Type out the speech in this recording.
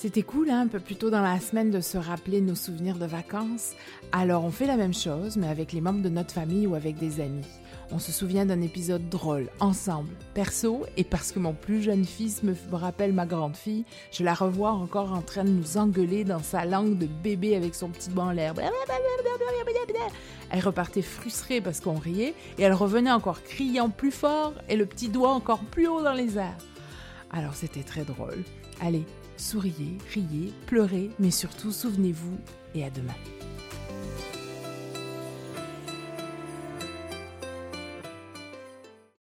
C'était cool, hein, un peu plus tôt dans la semaine, de se rappeler nos souvenirs de vacances. Alors on fait la même chose, mais avec les membres de notre famille ou avec des amis. On se souvient d'un épisode drôle, ensemble, perso, et parce que mon plus jeune fils me rappelle ma grande fille, je la revois encore en train de nous engueuler dans sa langue de bébé avec son petit doigt en l'air. Elle repartait frustrée parce qu'on riait, et elle revenait encore criant plus fort et le petit doigt encore plus haut dans les airs. Alors c'était très drôle. Allez, souriez, riez, pleurez, mais surtout souvenez-vous et à demain.